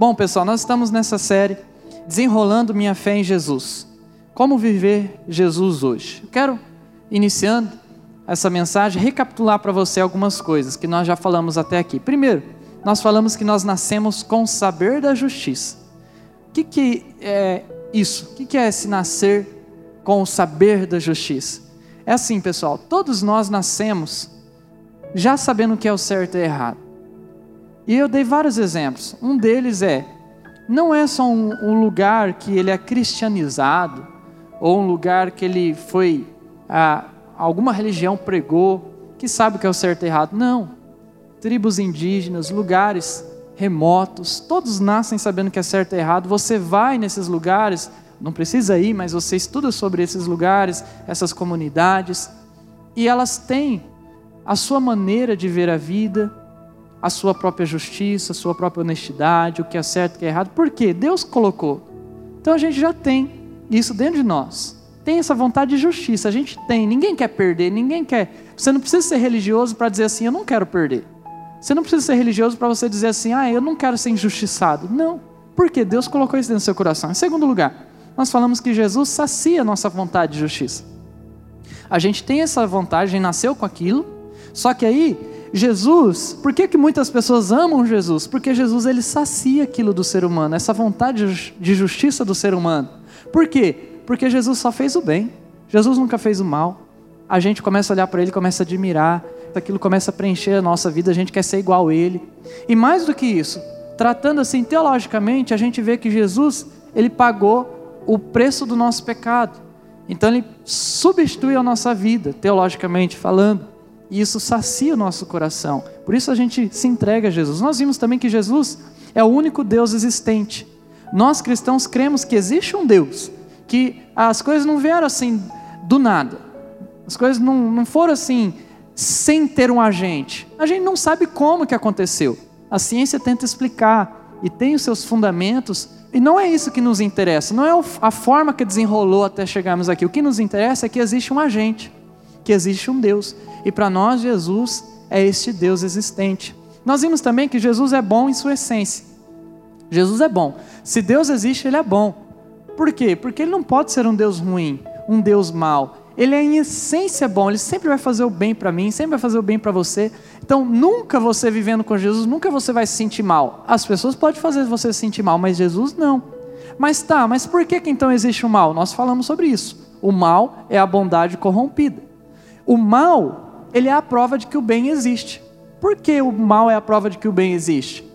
Bom, pessoal, nós estamos nessa série desenrolando minha fé em Jesus. Como viver Jesus hoje? Eu quero iniciando essa mensagem recapitular para você algumas coisas que nós já falamos até aqui. Primeiro, nós falamos que nós nascemos com o saber da justiça. O que, que é isso? O que, que é esse nascer com o saber da justiça? É assim, pessoal, todos nós nascemos já sabendo o que é o certo e errado. E eu dei vários exemplos. Um deles é: não é só um, um lugar que ele é cristianizado, ou um lugar que ele foi, ah, alguma religião pregou, que sabe o que é o certo e errado. Não. Tribos indígenas, lugares remotos, todos nascem sabendo o que é certo e errado. Você vai nesses lugares, não precisa ir, mas você estuda sobre esses lugares, essas comunidades, e elas têm a sua maneira de ver a vida, a sua própria justiça, a sua própria honestidade, o que é certo o que é errado. Por quê? Deus colocou. Então a gente já tem isso dentro de nós. Tem essa vontade de justiça, a gente tem. Ninguém quer perder, ninguém quer. Você não precisa ser religioso para dizer assim, eu não quero perder. Você não precisa ser religioso para você dizer assim, ah, eu não quero ser injustiçado. Não. Porque Deus colocou isso dentro do seu coração. Em segundo lugar, nós falamos que Jesus sacia a nossa vontade de justiça. A gente tem essa vontade, a gente nasceu com aquilo, só que aí, Jesus, por que, que muitas pessoas amam Jesus? Porque Jesus ele sacia aquilo do ser humano, essa vontade de justiça do ser humano. Por quê? Porque Jesus só fez o bem. Jesus nunca fez o mal. A gente começa a olhar para ele, começa a admirar, aquilo começa a preencher a nossa vida, a gente quer ser igual a ele. E mais do que isso, tratando assim teologicamente, a gente vê que Jesus, ele pagou o preço do nosso pecado. Então ele substitui a nossa vida, teologicamente falando. E isso sacia o nosso coração. Por isso a gente se entrega a Jesus. Nós vimos também que Jesus é o único Deus existente. Nós cristãos cremos que existe um Deus, que as coisas não vieram assim do nada. As coisas não, não foram assim sem ter um agente. A gente não sabe como que aconteceu. A ciência tenta explicar e tem os seus fundamentos, e não é isso que nos interessa, não é a forma que desenrolou até chegarmos aqui. O que nos interessa é que existe um agente, que existe um Deus. E para nós, Jesus é este Deus existente. Nós vimos também que Jesus é bom em sua essência. Jesus é bom. Se Deus existe, Ele é bom. Por quê? Porque Ele não pode ser um Deus ruim, um Deus mau. Ele é em essência bom, Ele sempre vai fazer o bem para mim, sempre vai fazer o bem para você. Então, nunca você vivendo com Jesus, nunca você vai se sentir mal. As pessoas podem fazer você se sentir mal, mas Jesus não. Mas tá, mas por que, que então existe o mal? Nós falamos sobre isso. O mal é a bondade corrompida. O mal ele é a prova de que o bem existe. Por que o mal é a prova de que o bem existe?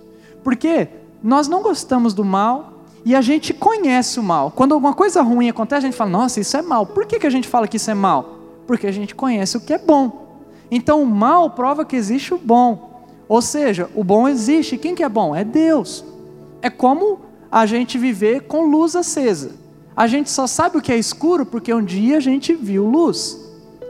Porque nós não gostamos do mal e a gente conhece o mal. Quando alguma coisa ruim acontece, a gente fala, nossa, isso é mal. Por que, que a gente fala que isso é mal? Porque a gente conhece o que é bom. Então o mal prova que existe o bom. Ou seja, o bom existe. Quem que é bom? É Deus. É como a gente viver com luz acesa. A gente só sabe o que é escuro porque um dia a gente viu luz.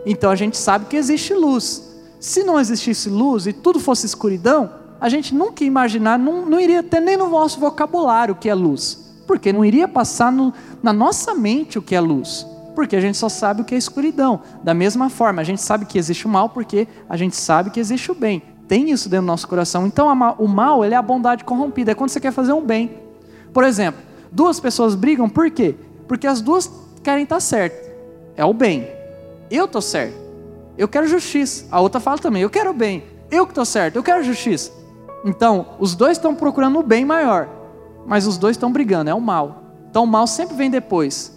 Então a gente sabe que existe luz. Se não existisse luz e tudo fosse escuridão, a gente nunca ia imaginar, não, não iria ter nem no nosso vocabulário o que é luz. Porque não iria passar no, na nossa mente o que é luz. Porque a gente só sabe o que é escuridão. Da mesma forma, a gente sabe que existe o mal porque a gente sabe que existe o bem. Tem isso dentro do nosso coração. Então o mal ele é a bondade corrompida. É quando você quer fazer um bem. Por exemplo, duas pessoas brigam por quê? Porque as duas querem estar certas. É o bem. Eu estou certo. Eu quero justiça. A outra fala também, eu quero o bem. Eu que estou certo, eu quero justiça. Então, os dois estão procurando o bem maior, mas os dois estão brigando, é o mal. Então, o mal sempre vem depois.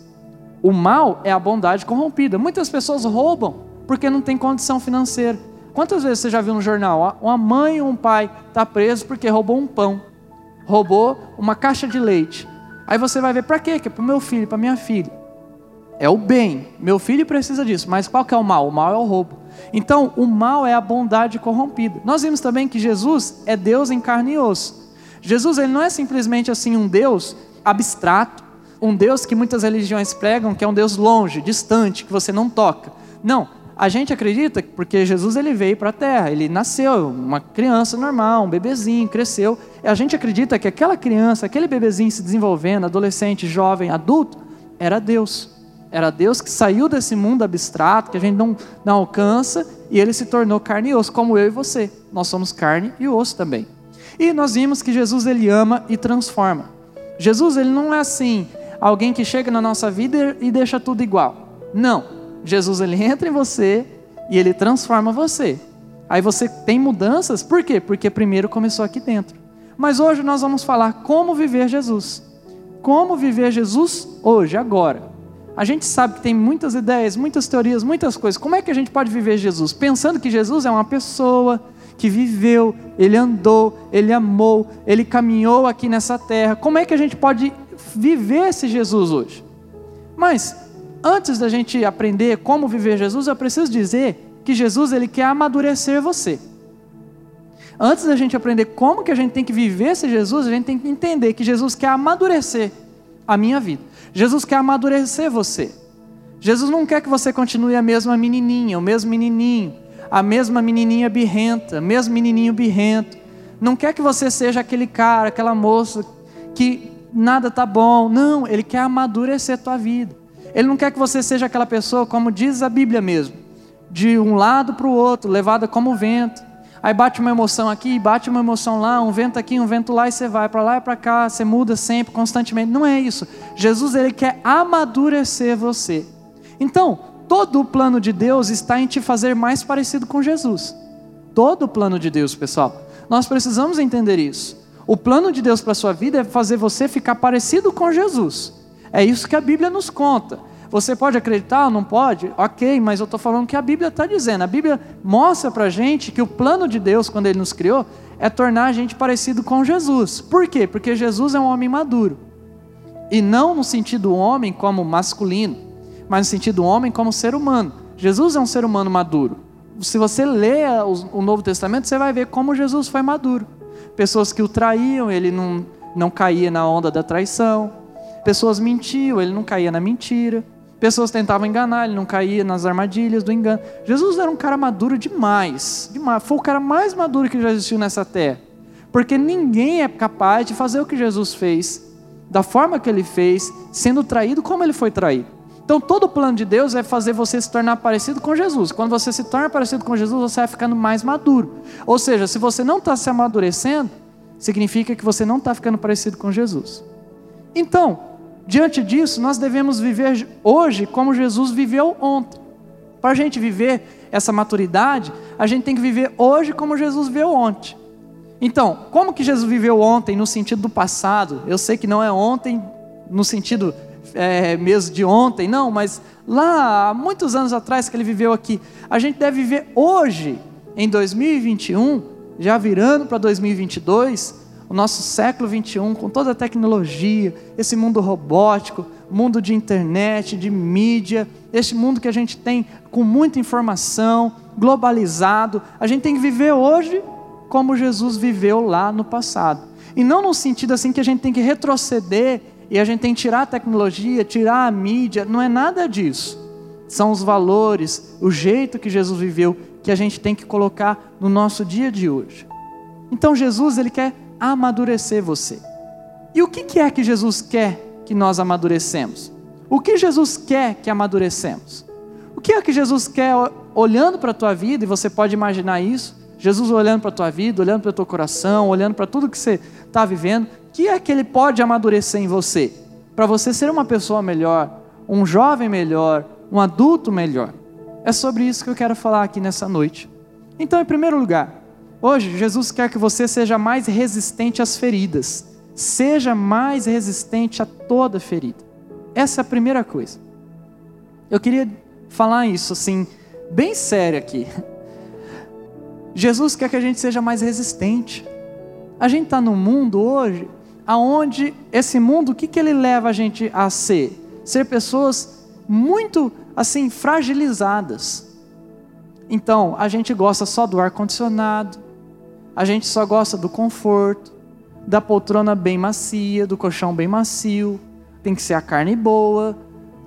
O mal é a bondade corrompida. Muitas pessoas roubam porque não tem condição financeira. Quantas vezes você já viu no jornal? Uma mãe ou um pai está preso porque roubou um pão, roubou uma caixa de leite. Aí você vai ver para quê? Que é para o meu filho, para minha filha é o bem. Meu filho precisa disso, mas qual que é o mal? O mal é o roubo. Então, o mal é a bondade corrompida. Nós vimos também que Jesus é Deus em carne e osso. Jesus ele não é simplesmente assim um Deus abstrato, um Deus que muitas religiões pregam que é um Deus longe, distante, que você não toca. Não, a gente acredita porque Jesus ele veio para a terra, ele nasceu, uma criança normal, um bebezinho, cresceu. A gente acredita que aquela criança, aquele bebezinho se desenvolvendo, adolescente, jovem, adulto, era Deus. Era Deus que saiu desse mundo abstrato, que a gente não, não alcança, e ele se tornou carne e osso, como eu e você. Nós somos carne e osso também. E nós vimos que Jesus ele ama e transforma. Jesus ele não é assim, alguém que chega na nossa vida e deixa tudo igual. Não. Jesus ele entra em você e ele transforma você. Aí você tem mudanças, por quê? Porque primeiro começou aqui dentro. Mas hoje nós vamos falar como viver Jesus. Como viver Jesus hoje, agora. A gente sabe que tem muitas ideias, muitas teorias, muitas coisas. Como é que a gente pode viver Jesus? Pensando que Jesus é uma pessoa que viveu, ele andou, ele amou, ele caminhou aqui nessa terra. Como é que a gente pode viver esse Jesus hoje? Mas antes da gente aprender como viver Jesus, eu preciso dizer que Jesus ele quer amadurecer você. Antes da gente aprender como que a gente tem que viver esse Jesus, a gente tem que entender que Jesus quer amadurecer a minha vida. Jesus quer amadurecer você. Jesus não quer que você continue a mesma menininha, o mesmo menininho, a mesma menininha birrenta, mesmo menininho birrento. Não quer que você seja aquele cara, aquela moça que nada tá bom. Não, ele quer amadurecer a tua vida. Ele não quer que você seja aquela pessoa, como diz a Bíblia mesmo, de um lado para o outro, levada como vento. Aí bate uma emoção aqui, bate uma emoção lá, um vento aqui, um vento lá, e você vai para lá e para cá, você muda sempre, constantemente. Não é isso. Jesus ele quer amadurecer você. Então, todo o plano de Deus está em te fazer mais parecido com Jesus. Todo o plano de Deus, pessoal. Nós precisamos entender isso. O plano de Deus para a sua vida é fazer você ficar parecido com Jesus. É isso que a Bíblia nos conta. Você pode acreditar ou não pode? Ok, mas eu estou falando que a Bíblia está dizendo. A Bíblia mostra para a gente que o plano de Deus, quando Ele nos criou, é tornar a gente parecido com Jesus. Por quê? Porque Jesus é um homem maduro. E não no sentido homem como masculino, mas no sentido homem como ser humano. Jesus é um ser humano maduro. Se você lê o Novo Testamento, você vai ver como Jesus foi maduro. Pessoas que o traíam, ele não, não caía na onda da traição. Pessoas mentiam, ele não caía na mentira. Pessoas tentavam enganar, ele não caía nas armadilhas do engano. Jesus era um cara maduro demais, demais. Foi o cara mais maduro que já existiu nessa terra. Porque ninguém é capaz de fazer o que Jesus fez, da forma que ele fez, sendo traído como ele foi traído. Então, todo o plano de Deus é fazer você se tornar parecido com Jesus. Quando você se torna parecido com Jesus, você vai ficando mais maduro. Ou seja, se você não está se amadurecendo, significa que você não está ficando parecido com Jesus. Então, Diante disso, nós devemos viver hoje como Jesus viveu ontem. Para a gente viver essa maturidade, a gente tem que viver hoje como Jesus viveu ontem. Então, como que Jesus viveu ontem no sentido do passado? Eu sei que não é ontem no sentido é, mesmo de ontem, não, mas lá há muitos anos atrás que ele viveu aqui. A gente deve viver hoje, em 2021, já virando para 2022, o nosso século 21, com toda a tecnologia, esse mundo robótico, mundo de internet, de mídia, este mundo que a gente tem com muita informação, globalizado, a gente tem que viver hoje como Jesus viveu lá no passado. E não no sentido assim que a gente tem que retroceder e a gente tem que tirar a tecnologia, tirar a mídia, não é nada disso. São os valores, o jeito que Jesus viveu que a gente tem que colocar no nosso dia de hoje. Então Jesus, ele quer amadurecer você. E o que é que Jesus quer que nós amadurecemos? O que Jesus quer que amadurecemos? O que é que Jesus quer olhando para a tua vida, e você pode imaginar isso, Jesus olhando para a tua vida, olhando para o teu coração, olhando para tudo que você está vivendo, o que é que Ele pode amadurecer em você? Para você ser uma pessoa melhor, um jovem melhor, um adulto melhor. É sobre isso que eu quero falar aqui nessa noite. Então, em primeiro lugar, Hoje, Jesus quer que você seja mais resistente às feridas. Seja mais resistente a toda ferida. Essa é a primeira coisa. Eu queria falar isso assim, bem sério aqui. Jesus quer que a gente seja mais resistente. A gente está num mundo hoje, aonde esse mundo, o que, que ele leva a gente a ser? Ser pessoas muito assim fragilizadas. Então, a gente gosta só do ar condicionado, a gente só gosta do conforto, da poltrona bem macia, do colchão bem macio. Tem que ser a carne boa,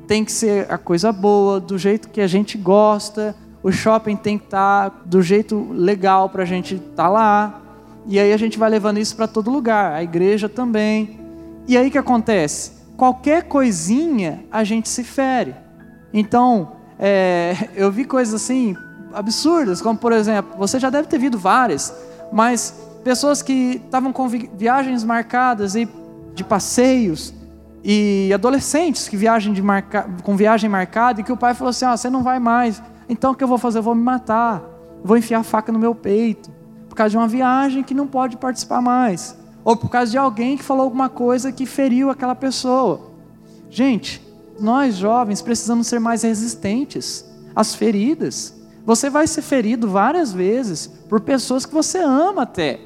tem que ser a coisa boa, do jeito que a gente gosta. O shopping tem que estar tá do jeito legal para a gente estar tá lá. E aí a gente vai levando isso para todo lugar, a igreja também. E aí que acontece? Qualquer coisinha a gente se fere. Então, é, eu vi coisas assim absurdas, como por exemplo, você já deve ter visto várias mas pessoas que estavam com viagens marcadas e de passeios, e adolescentes que viajam marca, com viagem marcada e que o pai falou assim: ah, você não vai mais, então o que eu vou fazer? Eu vou me matar, vou enfiar a faca no meu peito, por causa de uma viagem que não pode participar mais, ou por causa de alguém que falou alguma coisa que feriu aquela pessoa. Gente, nós jovens precisamos ser mais resistentes às feridas. Você vai ser ferido várias vezes por pessoas que você ama até.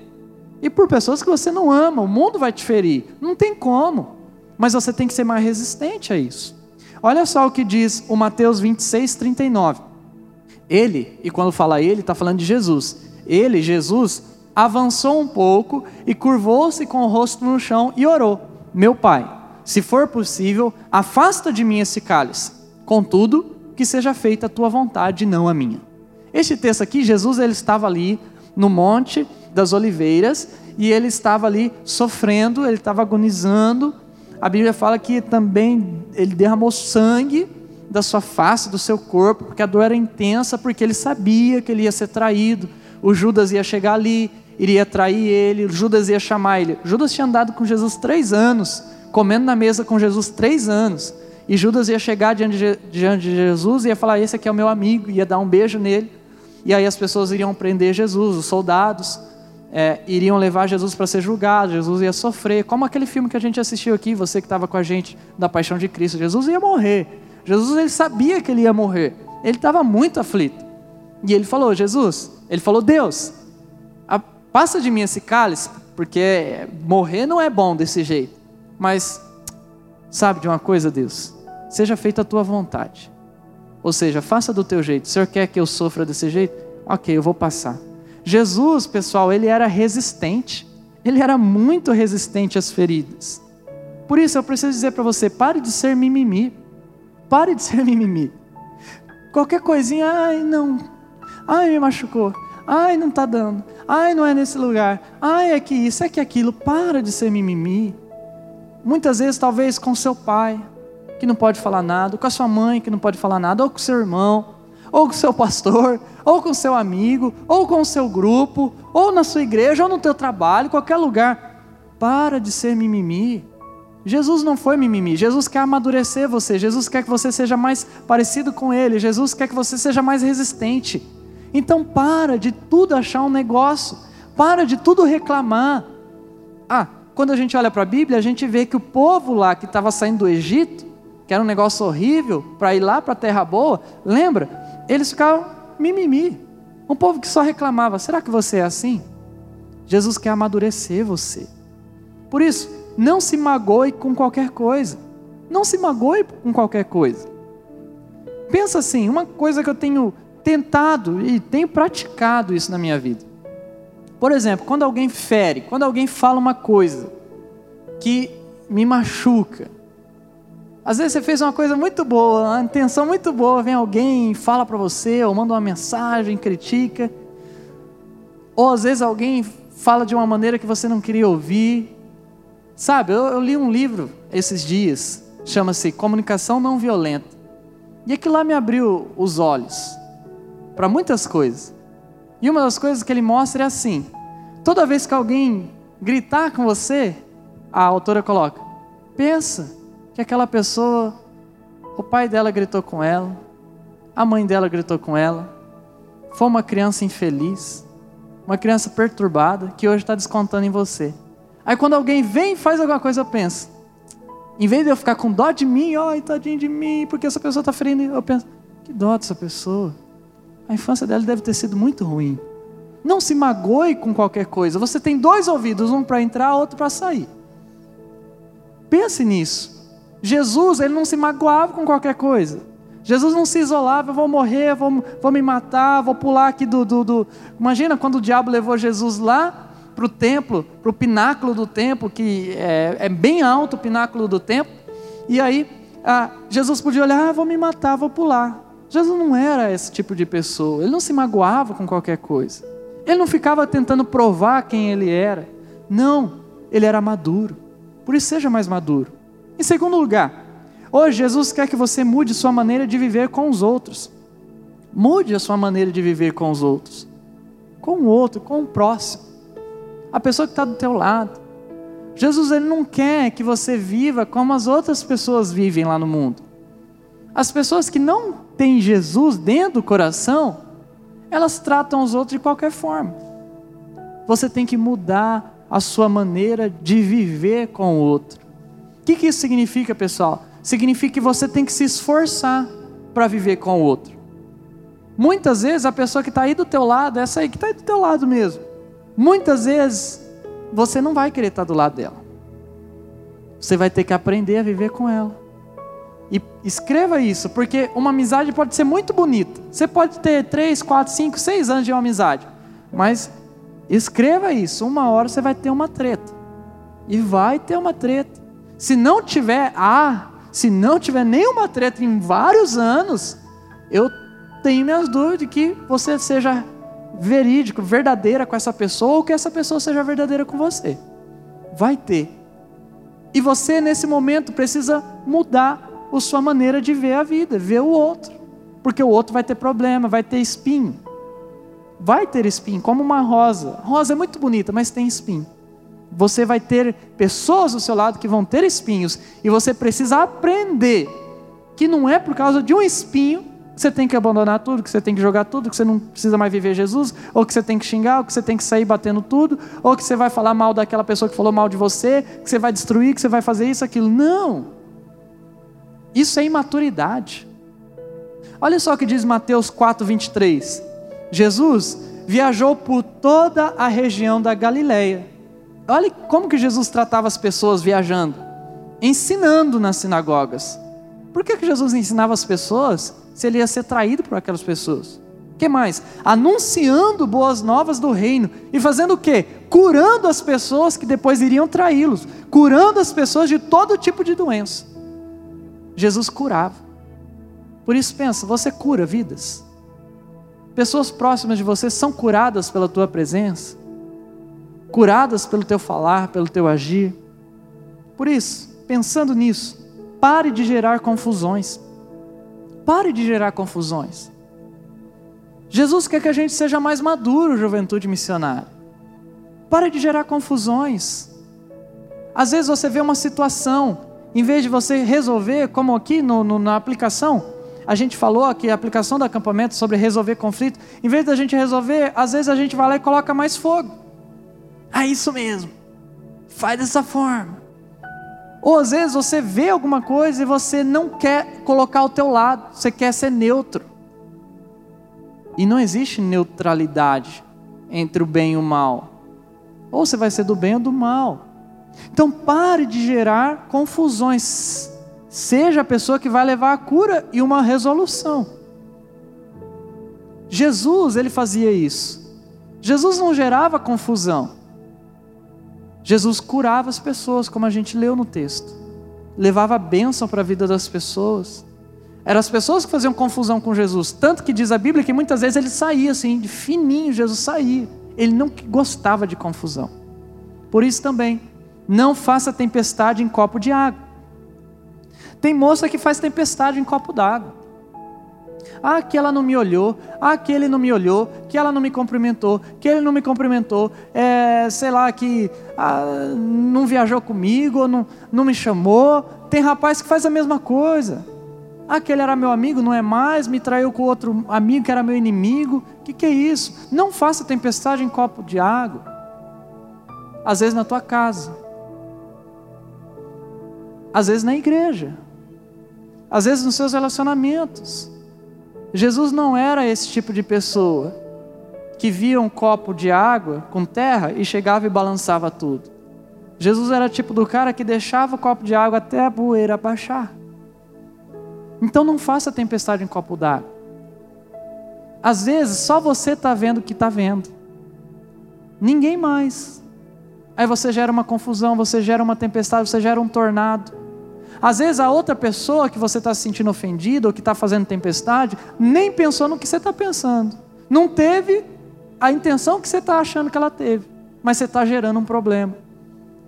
E por pessoas que você não ama, o mundo vai te ferir. Não tem como. Mas você tem que ser mais resistente a isso. Olha só o que diz o Mateus 26, 39. Ele, e quando fala ele, está falando de Jesus. Ele, Jesus, avançou um pouco e curvou-se com o rosto no chão e orou: Meu pai, se for possível, afasta de mim esse cálice. Contudo, que seja feita a tua vontade, não a minha. Este texto aqui, Jesus ele estava ali no monte das oliveiras e ele estava ali sofrendo, ele estava agonizando. A Bíblia fala que também ele derramou sangue da sua face, do seu corpo, porque a dor era intensa, porque ele sabia que ele ia ser traído. O Judas ia chegar ali, iria trair ele, Judas ia chamar ele. Judas tinha andado com Jesus três anos, comendo na mesa com Jesus três anos. E Judas ia chegar diante de, Jesus e ia falar: Esse aqui é o meu amigo, ia dar um beijo nele. E aí as pessoas iriam prender Jesus, os soldados é, iriam levar Jesus para ser julgado, Jesus ia sofrer, como aquele filme que a gente assistiu aqui, você que estava com a gente da Paixão de Cristo, Jesus ia morrer. Jesus ele sabia que ele ia morrer, ele estava muito aflito. E ele falou: Jesus, ele falou: Deus, a, passa de mim esse cálice, porque morrer não é bom desse jeito, mas sabe de uma coisa, Deus, seja feita a tua vontade. Ou seja, faça do teu jeito. O Senhor quer que eu sofra desse jeito? Ok, eu vou passar. Jesus, pessoal, ele era resistente. Ele era muito resistente às feridas. Por isso eu preciso dizer para você: pare de ser mimimi. Pare de ser mimimi. Qualquer coisinha, ai, não. Ai, me machucou. Ai, não está dando. Ai, não é nesse lugar. Ai, é que isso, é que aquilo. Para de ser mimimi. Muitas vezes, talvez com seu pai, que não pode falar nada, com a sua mãe, que não pode falar nada, ou com seu irmão, ou com seu pastor, ou com seu amigo, ou com o seu grupo, ou na sua igreja, ou no teu trabalho, qualquer lugar. Para de ser mimimi. Jesus não foi mimimi. Jesus quer amadurecer você. Jesus quer que você seja mais parecido com Ele. Jesus quer que você seja mais resistente. Então para de tudo achar um negócio. Para de tudo reclamar. Ah, quando a gente olha para a Bíblia, a gente vê que o povo lá que estava saindo do Egito, que era um negócio horrível, para ir lá para a terra boa, lembra? eles ficavam mimimi. Um povo que só reclamava. Será que você é assim? Jesus quer amadurecer você. Por isso, não se magoe com qualquer coisa. Não se magoe com qualquer coisa. Pensa assim, uma coisa que eu tenho tentado e tenho praticado isso na minha vida. Por exemplo, quando alguém fere, quando alguém fala uma coisa que me machuca, às vezes você fez uma coisa muito boa, uma intenção muito boa, vem alguém, fala para você, ou manda uma mensagem, critica. Ou às vezes alguém fala de uma maneira que você não queria ouvir. Sabe, eu, eu li um livro esses dias, chama-se Comunicação Não Violenta. E aquilo lá me abriu os olhos para muitas coisas. E uma das coisas que ele mostra é assim: toda vez que alguém gritar com você, a autora coloca, pensa que aquela pessoa, o pai dela gritou com ela, a mãe dela gritou com ela, foi uma criança infeliz, uma criança perturbada que hoje está descontando em você. Aí quando alguém vem e faz alguma coisa, eu penso, em vez de eu ficar com dó de mim, ai, tadinho de mim, porque essa pessoa está ferindo, eu penso, que dó dessa pessoa. A infância dela deve ter sido muito ruim. Não se magoe com qualquer coisa. Você tem dois ouvidos, um para entrar, outro para sair. Pense nisso. Jesus, ele não se magoava com qualquer coisa. Jesus não se isolava, eu vou morrer, vou, vou me matar, vou pular aqui do, do, do... Imagina quando o diabo levou Jesus lá para o templo, para o pináculo do templo, que é, é, bem alto o pináculo do templo, e aí ah, Jesus podia olhar, ah, vou me matar, vou pular. Jesus não era esse tipo de pessoa, ele não se magoava com qualquer coisa, ele não ficava tentando provar quem ele era, não, ele era maduro, por isso seja mais maduro. Em segundo lugar, hoje Jesus quer que você mude sua maneira de viver com os outros. Mude a sua maneira de viver com os outros. Com o outro, com o próximo. a pessoa que está do teu lado. Jesus ele não quer que você viva como as outras pessoas vivem lá no mundo. As pessoas que não têm Jesus dentro do coração, elas tratam os outros de qualquer forma. Você tem que mudar a sua maneira de viver com o outro. O que, que isso significa, pessoal? Significa que você tem que se esforçar para viver com o outro. Muitas vezes a pessoa que está aí do teu lado, essa aí que está aí do teu lado mesmo. Muitas vezes você não vai querer estar tá do lado dela. Você vai ter que aprender a viver com ela. E escreva isso, porque uma amizade pode ser muito bonita. Você pode ter 3, 4, 5, 6 anos de uma amizade. Mas escreva isso. Uma hora você vai ter uma treta. E vai ter uma treta. Se não tiver, ah, se não tiver nenhuma treta em vários anos, eu tenho minhas dúvidas de que você seja verídico, verdadeira com essa pessoa, ou que essa pessoa seja verdadeira com você. Vai ter. E você, nesse momento, precisa mudar a sua maneira de ver a vida, ver o outro. Porque o outro vai ter problema, vai ter espinho. Vai ter espinho, como uma rosa. Rosa é muito bonita, mas tem espinho. Você vai ter pessoas do seu lado que vão ter espinhos. E você precisa aprender que não é por causa de um espinho que você tem que abandonar tudo, que você tem que jogar tudo, que você não precisa mais viver Jesus, ou que você tem que xingar, ou que você tem que sair batendo tudo, ou que você vai falar mal daquela pessoa que falou mal de você, que você vai destruir, que você vai fazer isso, aquilo. Não! Isso é imaturidade. Olha só o que diz Mateus 4, 23. Jesus viajou por toda a região da Galileia. Olha como que Jesus tratava as pessoas viajando, ensinando nas sinagogas. Por que, que Jesus ensinava as pessoas se ele ia ser traído por aquelas pessoas? Que mais? Anunciando boas novas do reino e fazendo o quê? Curando as pessoas que depois iriam traí-los, curando as pessoas de todo tipo de doença. Jesus curava. Por isso pensa, você cura vidas. Pessoas próximas de você são curadas pela tua presença, curadas pelo teu falar, pelo teu agir. Por isso, pensando nisso, pare de gerar confusões. Pare de gerar confusões. Jesus quer que a gente seja mais maduro, juventude missionária. Pare de gerar confusões. Às vezes você vê uma situação em vez de você resolver, como aqui no, no, na aplicação, a gente falou aqui, a aplicação do acampamento sobre resolver conflito, em vez da gente resolver, às vezes a gente vai lá e coloca mais fogo. É isso mesmo, faz dessa forma. Ou às vezes você vê alguma coisa e você não quer colocar o teu lado, você quer ser neutro. E não existe neutralidade entre o bem e o mal. Ou você vai ser do bem ou do mal. Então pare de gerar confusões. Seja a pessoa que vai levar a cura e uma resolução. Jesus, ele fazia isso. Jesus não gerava confusão. Jesus curava as pessoas, como a gente leu no texto. Levava bênção para a vida das pessoas. Eram as pessoas que faziam confusão com Jesus. Tanto que diz a Bíblia que muitas vezes ele saía assim, de fininho, Jesus saía. Ele não gostava de confusão. Por isso também, não faça tempestade em copo de água. Tem moça que faz tempestade em copo d'água. Ah, que ela não me olhou. Ah, que ele não me olhou. Que ela não me cumprimentou. Que ele não me cumprimentou. É, sei lá, que ah, não viajou comigo, não, não me chamou. Tem rapaz que faz a mesma coisa. Ah, aquele era meu amigo, não é mais, me traiu com outro amigo que era meu inimigo. O que, que é isso? Não faça tempestade em copo de água. Às vezes na tua casa às vezes na igreja, às vezes nos seus relacionamentos. Jesus não era esse tipo de pessoa que via um copo de água com terra e chegava e balançava tudo. Jesus era tipo do cara que deixava o copo de água até a poeira baixar. Então não faça tempestade em copo d'água. Às vezes só você está vendo o que está vendo, ninguém mais. Aí você gera uma confusão, você gera uma tempestade, você gera um tornado. Às vezes a outra pessoa que você está se sentindo ofendido ou que está fazendo tempestade, nem pensou no que você está pensando. Não teve a intenção que você está achando que ela teve, mas você está gerando um problema.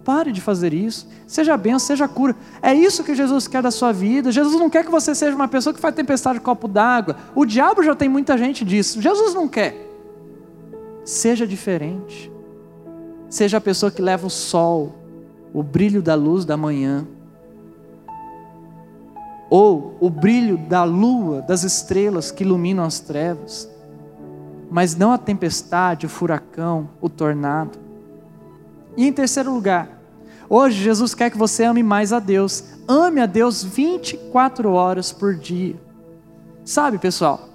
Pare de fazer isso. Seja bem, seja cura. É isso que Jesus quer da sua vida. Jesus não quer que você seja uma pessoa que faz tempestade de copo d'água. O diabo já tem muita gente disso. Jesus não quer. Seja diferente. seja a pessoa que leva o sol, o brilho da luz da manhã, ou o brilho da lua, das estrelas que iluminam as trevas, mas não a tempestade, o furacão, o tornado. E em terceiro lugar, hoje Jesus quer que você ame mais a Deus. Ame a Deus 24 horas por dia. Sabe, pessoal,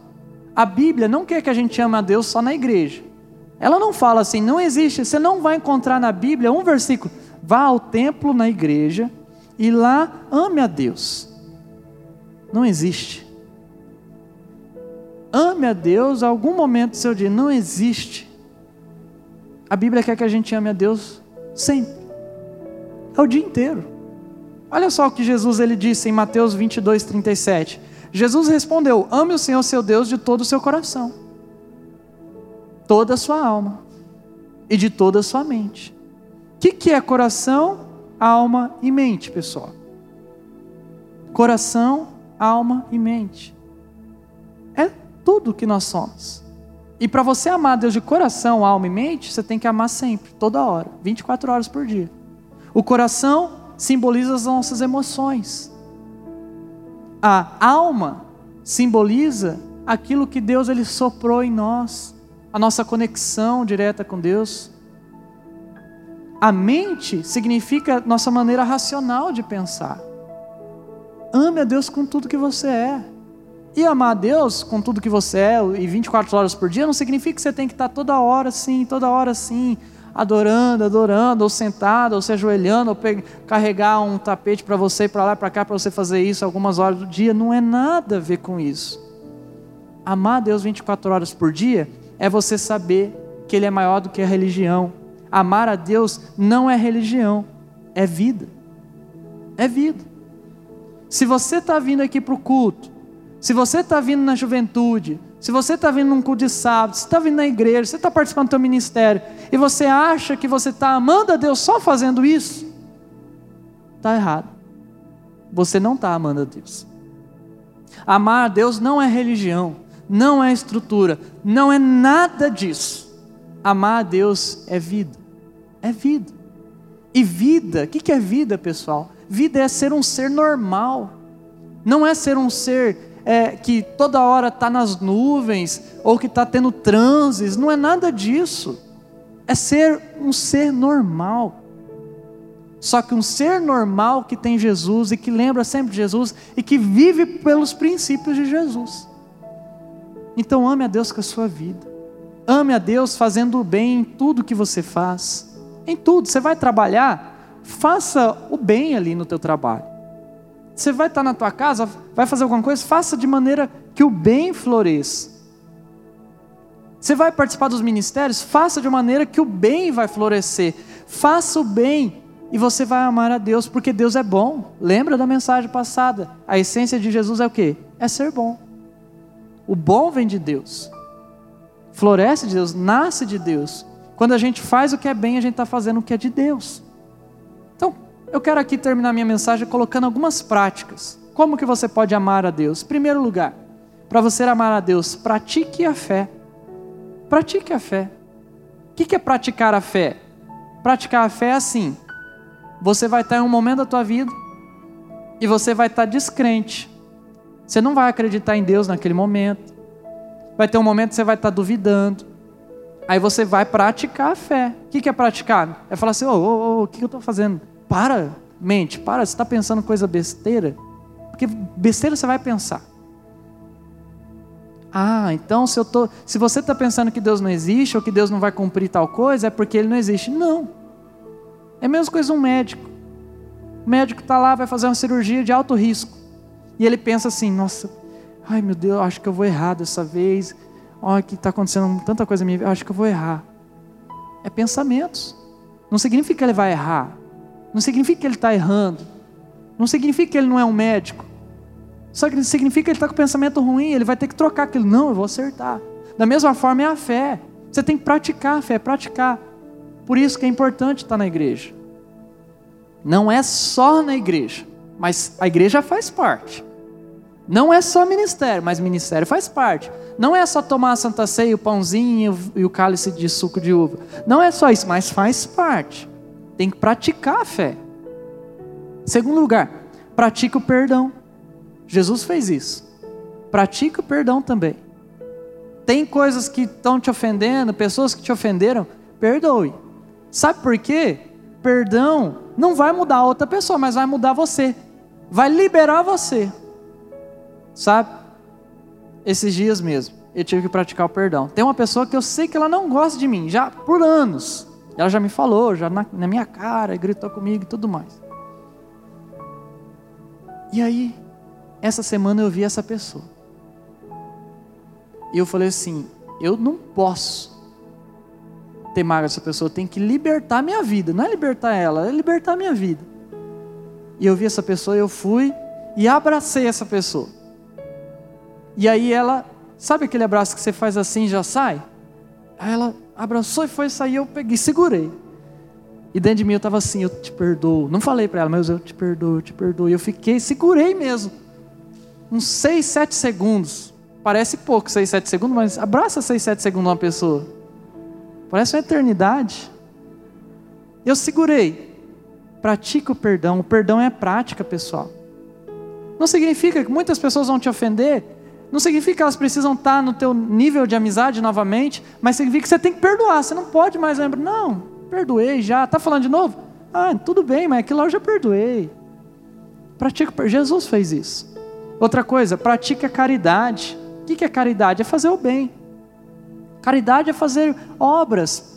a Bíblia não quer que a gente ame a Deus só na igreja. Ela não fala assim, não existe, você não vai encontrar na Bíblia um versículo, vá ao templo na igreja e lá ame a Deus. Não existe. Ame a Deus algum momento do seu dia. Não existe. A Bíblia quer que a gente ame a Deus sempre. É o dia inteiro. Olha só o que Jesus ele disse em Mateus 22, 37. Jesus respondeu: Ame o Senhor seu Deus de todo o seu coração, toda a sua alma e de toda a sua mente. O que, que é coração, alma e mente, pessoal? Coração, alma e mente. É tudo que nós somos. E para você amar Deus de coração, alma e mente, você tem que amar sempre, toda hora, 24 horas por dia. O coração simboliza as nossas emoções. A alma simboliza aquilo que Deus ele soprou em nós, a nossa conexão direta com Deus. A mente significa nossa maneira racional de pensar. Ame a Deus com tudo que você é. E amar a Deus com tudo que você é e 24 horas por dia não significa que você tem que estar toda hora assim, toda hora assim, adorando, adorando, ou sentado, ou se ajoelhando, ou carregar um tapete para você ir para lá para cá para você fazer isso algumas horas do dia. Não é nada a ver com isso. Amar a Deus 24 horas por dia é você saber que Ele é maior do que a religião. Amar a Deus não é religião, é vida. É vida. Se você está vindo aqui para o culto, se você está vindo na juventude, se você está vindo num culto de sábado, se está vindo na igreja, você está participando do seu ministério, e você acha que você está amando a Deus só fazendo isso, está errado. Você não está amando a Deus. Amar a Deus não é religião, não é estrutura, não é nada disso. Amar a Deus é vida. É vida. E vida, o que é vida, pessoal? Vida é ser um ser normal, não é ser um ser é, que toda hora está nas nuvens ou que está tendo transes, não é nada disso. É ser um ser normal. Só que um ser normal que tem Jesus e que lembra sempre de Jesus e que vive pelos princípios de Jesus. Então ame a Deus com a sua vida. Ame a Deus fazendo o bem em tudo que você faz. Em tudo. Você vai trabalhar, faça o bem ali no teu trabalho. Você vai estar na tua casa, vai fazer alguma coisa, faça de maneira que o bem floresça. Você vai participar dos ministérios, faça de maneira que o bem vai florescer. Faça o bem e você vai amar a Deus, porque Deus é bom. Lembra da mensagem passada? A essência de Jesus é o quê? É ser bom. O bom vem de Deus. Floresce de Deus, nasce de Deus. Quando a gente faz o que é bem, a gente está fazendo o que é de Deus. Eu quero aqui terminar minha mensagem colocando algumas práticas. Como que você pode amar a Deus? Primeiro lugar, para você amar a Deus, pratique a fé. Pratique a fé. O que é praticar a fé? Praticar a fé é assim: você vai estar em um momento da tua vida e você vai estar descrente. Você não vai acreditar em Deus naquele momento. Vai ter um momento que você vai estar duvidando. Aí você vai praticar a fé. O que é praticar? É falar assim: ô, ô, ô, o que eu estou fazendo? Para, mente, para, você está pensando coisa besteira? Porque besteira você vai pensar. Ah, então se, eu tô, se você está pensando que Deus não existe ou que Deus não vai cumprir tal coisa, é porque Ele não existe. Não. É a mesma coisa um médico. O médico está lá, vai fazer uma cirurgia de alto risco. E ele pensa assim: nossa, ai meu Deus, acho que eu vou errar dessa vez. Olha que está acontecendo tanta coisa na minha vida, acho que eu vou errar. É pensamentos. Não significa que ele vai errar. Não significa que ele está errando. Não significa que ele não é um médico. Só que significa que ele está com pensamento ruim, ele vai ter que trocar aquilo. Não, eu vou acertar. Da mesma forma é a fé. Você tem que praticar a fé, praticar. Por isso que é importante estar na igreja. Não é só na igreja, mas a igreja faz parte. Não é só ministério, mas ministério faz parte. Não é só tomar a Santa Ceia, o pãozinho e o cálice de suco de uva. Não é só isso, mas faz parte. Tem que praticar a fé. Segundo lugar, pratique o perdão. Jesus fez isso. Pratique o perdão também. Tem coisas que estão te ofendendo, pessoas que te ofenderam, perdoe. Sabe por quê? Perdão não vai mudar a outra pessoa, mas vai mudar você. Vai liberar você. Sabe? Esses dias mesmo, eu tive que praticar o perdão. Tem uma pessoa que eu sei que ela não gosta de mim, já por anos. Ela já me falou, já na, na minha cara, gritou comigo e tudo mais. E aí, essa semana eu vi essa pessoa. E eu falei assim: eu não posso ter mágoa dessa pessoa, eu tenho que libertar minha vida. Não é libertar ela, é libertar minha vida. E eu vi essa pessoa, eu fui e abracei essa pessoa. E aí ela, sabe aquele abraço que você faz assim e já sai? Aí ela abraçou e foi sair, eu peguei, segurei. E dentro de mim eu estava assim, eu te perdoo. Não falei para ela, mas eu te perdoo, eu te perdoo. E eu fiquei, segurei mesmo. Uns 6, 7 segundos. Parece pouco, 6, 7 segundos, mas abraça 6, 7 segundos uma pessoa. Parece uma eternidade. Eu segurei. Pratica o perdão. O perdão é prática, pessoal. Não significa que muitas pessoas vão te ofender, não significa que elas precisam estar no teu nível de amizade novamente, mas significa que você tem que perdoar. Você não pode mais lembrar, não, perdoei já. Está falando de novo? Ah, tudo bem, mas aquilo lá eu já perdoei. Pratica, Jesus fez isso. Outra coisa, pratique a caridade. O que é caridade? É fazer o bem. Caridade é fazer obras.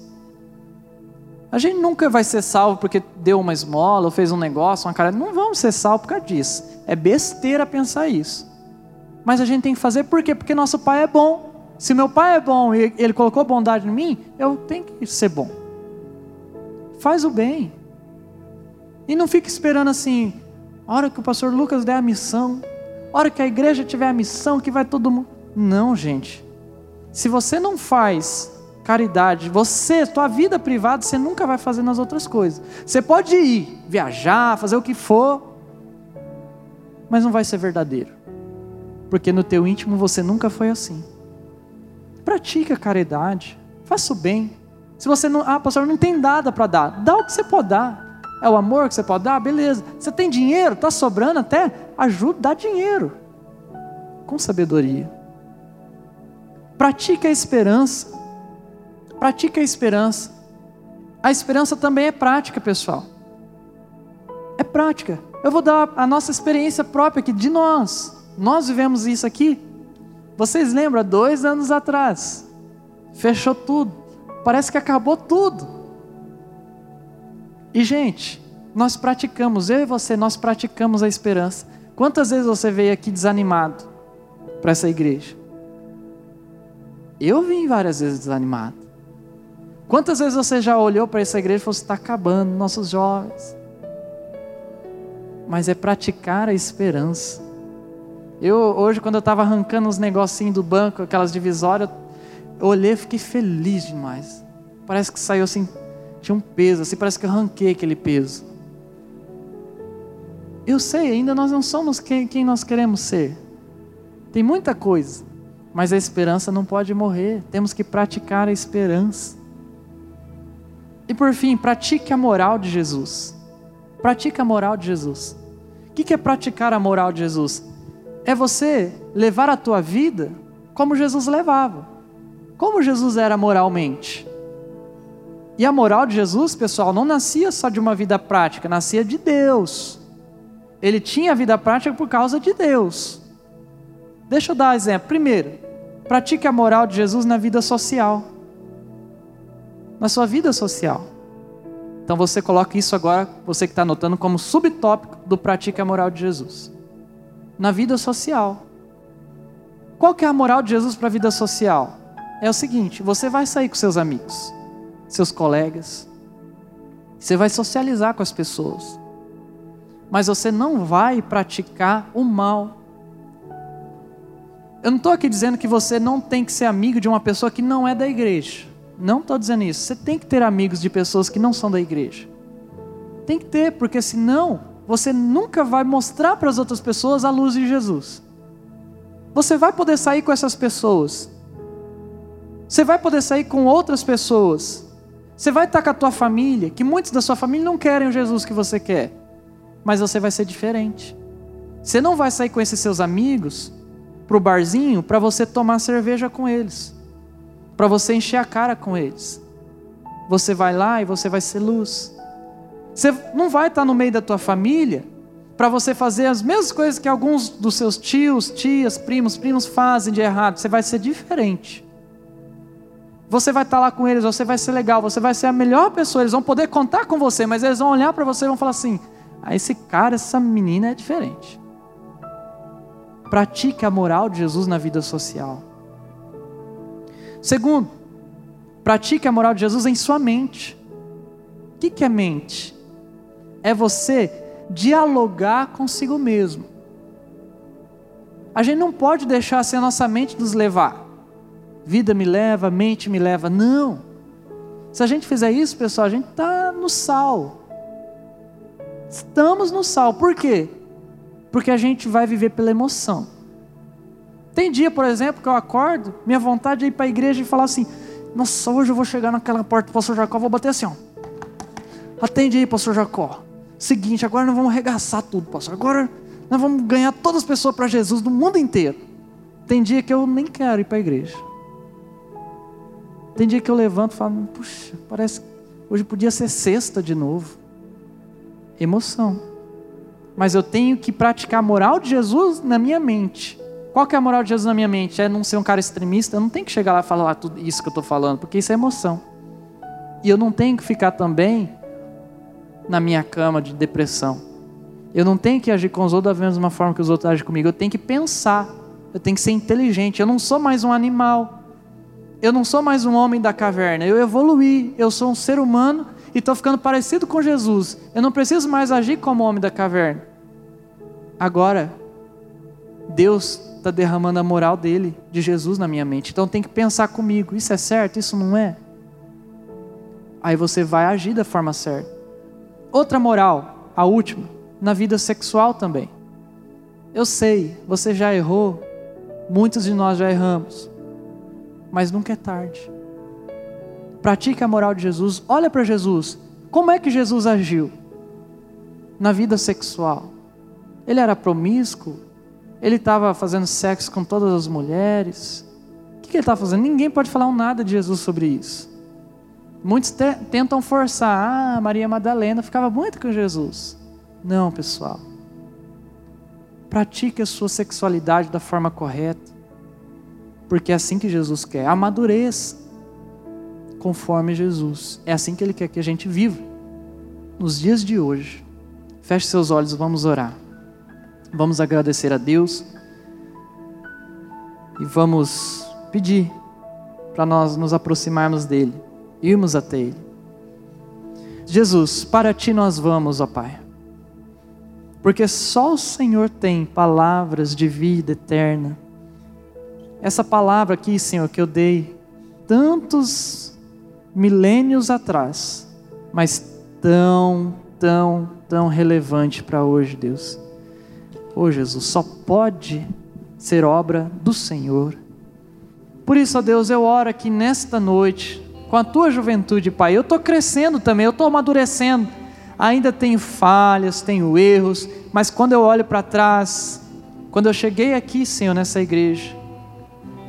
A gente nunca vai ser salvo porque deu uma esmola ou fez um negócio, uma caridade. Não vamos ser salvos por causa disso. É besteira pensar isso. Mas a gente tem que fazer por quê? Porque nosso pai é bom. Se meu pai é bom e ele colocou bondade em mim, eu tenho que ser bom. Faz o bem. E não fique esperando assim, a hora que o pastor Lucas der a missão, a hora que a igreja tiver a missão, que vai todo mundo. Não, gente. Se você não faz caridade, você, tua vida privada, você nunca vai fazer nas outras coisas. Você pode ir, viajar, fazer o que for, mas não vai ser verdadeiro. Porque no teu íntimo você nunca foi assim. Pratique a caridade, faça o bem. Se você não, ah, pastor, não tem nada para dar, dá o que você pode dar. É o amor que você pode dar, beleza. Você tem dinheiro, está sobrando até, ajuda, dá dinheiro. Com sabedoria. Pratique a esperança. Pratique a esperança. A esperança também é prática, pessoal. É prática. Eu vou dar a nossa experiência própria aqui de nós. Nós vivemos isso aqui. Vocês lembram, dois anos atrás, fechou tudo. Parece que acabou tudo. E, gente, nós praticamos, eu e você, nós praticamos a esperança. Quantas vezes você veio aqui desanimado para essa igreja? Eu vim várias vezes desanimado. Quantas vezes você já olhou para essa igreja e falou: está acabando, nossos jovens? Mas é praticar a esperança. Eu, hoje, quando eu estava arrancando os negocinhos do banco, aquelas divisórias, eu olhei e fiquei feliz demais. Parece que saiu assim, tinha um peso, assim, parece que eu arranquei aquele peso. Eu sei, ainda nós não somos quem, quem nós queremos ser. Tem muita coisa, mas a esperança não pode morrer. Temos que praticar a esperança. E por fim, pratique a moral de Jesus. Pratique a moral de Jesus. O que é praticar a moral de Jesus? É você levar a tua vida como Jesus levava. Como Jesus era moralmente. E a moral de Jesus, pessoal, não nascia só de uma vida prática, nascia de Deus. Ele tinha a vida prática por causa de Deus. Deixa eu dar um exemplo. Primeiro, pratique a moral de Jesus na vida social. Na sua vida social. Então você coloca isso agora, você que está anotando, como subtópico do pratique a moral de Jesus na vida social. Qual que é a moral de Jesus para a vida social? É o seguinte: você vai sair com seus amigos, seus colegas, você vai socializar com as pessoas, mas você não vai praticar o mal. Eu não estou aqui dizendo que você não tem que ser amigo de uma pessoa que não é da igreja. Não estou dizendo isso. Você tem que ter amigos de pessoas que não são da igreja. Tem que ter, porque senão você nunca vai mostrar para as outras pessoas a luz de Jesus. Você vai poder sair com essas pessoas. Você vai poder sair com outras pessoas. Você vai estar com a tua família, que muitos da sua família não querem o Jesus que você quer. Mas você vai ser diferente. Você não vai sair com esses seus amigos para o barzinho para você tomar cerveja com eles, para você encher a cara com eles. Você vai lá e você vai ser luz. Você não vai estar no meio da tua família para você fazer as mesmas coisas que alguns dos seus tios, tias, primos, primos fazem de errado. Você vai ser diferente. Você vai estar lá com eles, você vai ser legal, você vai ser a melhor pessoa. Eles vão poder contar com você, mas eles vão olhar para você e vão falar assim: ah, esse cara, essa menina é diferente. Pratique a moral de Jesus na vida social. Segundo, pratique a moral de Jesus em sua mente. O que é mente? É você dialogar consigo mesmo. A gente não pode deixar assim a nossa mente nos levar. Vida me leva, mente me leva. Não. Se a gente fizer isso, pessoal, a gente está no sal. Estamos no sal. Por quê? Porque a gente vai viver pela emoção. Tem dia, por exemplo, que eu acordo, minha vontade é ir para a igreja e falar assim: Nossa, hoje eu vou chegar naquela porta do pastor Jacó, vou bater assim, ó. Atende aí, pastor Jacó. Seguinte, agora nós vamos arregaçar tudo, pastor. Agora nós vamos ganhar todas as pessoas para Jesus do mundo inteiro. Tem dia que eu nem quero ir para a igreja. Tem dia que eu levanto e falo, puxa, parece que hoje podia ser sexta de novo. Emoção mas eu tenho que praticar a moral de Jesus na minha mente. Qual que é a moral de Jesus na minha mente? É não ser um cara extremista. Eu não tenho que chegar lá e falar tudo isso que eu estou falando, porque isso é emoção. E eu não tenho que ficar também na minha cama de depressão. Eu não tenho que agir com os outros da mesma forma que os outros agem comigo. Eu tenho que pensar. Eu tenho que ser inteligente. Eu não sou mais um animal. Eu não sou mais um homem da caverna. Eu evoluí. Eu sou um ser humano e estou ficando parecido com Jesus. Eu não preciso mais agir como homem da caverna. Agora, Deus está derramando a moral dele, de Jesus na minha mente. Então tem que pensar comigo: isso é certo? Isso não é? Aí você vai agir da forma certa. Outra moral, a última, na vida sexual também. Eu sei, você já errou, muitos de nós já erramos, mas nunca é tarde pratique a moral de Jesus, olha para Jesus. Como é que Jesus agiu na vida sexual? Ele era promíscuo? Ele estava fazendo sexo com todas as mulheres? O que, ele estava fazendo? Ninguém pode falar um nada de Jesus sobre isso. Muitos te tentam forçar. Ah, Maria Madalena ficava muito com Jesus. Não, pessoal. Pratique a sua sexualidade da forma correta. Porque é assim que Jesus quer. Amadureça conforme Jesus. É assim que Ele quer que a gente viva. Nos dias de hoje. Feche seus olhos, vamos orar. Vamos agradecer a Deus. E vamos pedir para nós nos aproximarmos dEle, irmos até Ele. Jesus, para Ti nós vamos, ó Pai. Porque só o Senhor tem palavras de vida eterna. Essa palavra aqui, Senhor, que eu dei tantos milênios atrás, mas tão, tão, tão relevante para hoje, Deus. Oh Jesus, só pode ser obra do Senhor. Por isso, ó Deus, eu oro aqui nesta noite, com a tua juventude, Pai. Eu estou crescendo também, eu estou amadurecendo. Ainda tenho falhas, tenho erros, mas quando eu olho para trás, quando eu cheguei aqui, Senhor, nessa igreja,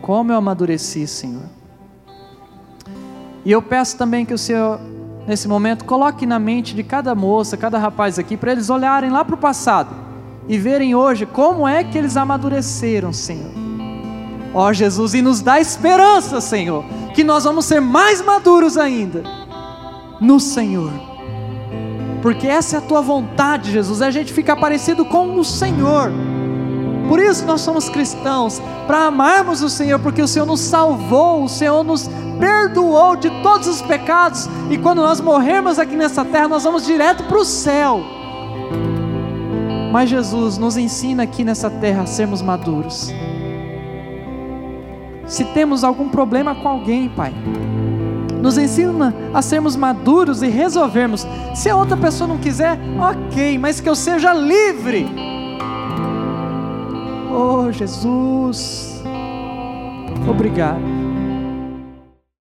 como eu amadureci, Senhor. E eu peço também que o Senhor, nesse momento, coloque na mente de cada moça, cada rapaz aqui, para eles olharem lá para o passado e verem hoje como é que eles amadureceram, Senhor. Ó Jesus, e nos dá esperança, Senhor, que nós vamos ser mais maduros ainda no Senhor. Porque essa é a tua vontade, Jesus, é a gente ficar parecido com o Senhor. Por isso nós somos cristãos, para amarmos o Senhor, porque o Senhor nos salvou, o Senhor nos perdoou de todos os pecados, e quando nós morrermos aqui nessa terra, nós vamos direto para o céu. Mas Jesus nos ensina aqui nessa terra a sermos maduros. Se temos algum problema com alguém, Pai, nos ensina a sermos maduros e resolvermos. Se a outra pessoa não quiser, ok, mas que eu seja livre. Oh Jesus. Obrigado.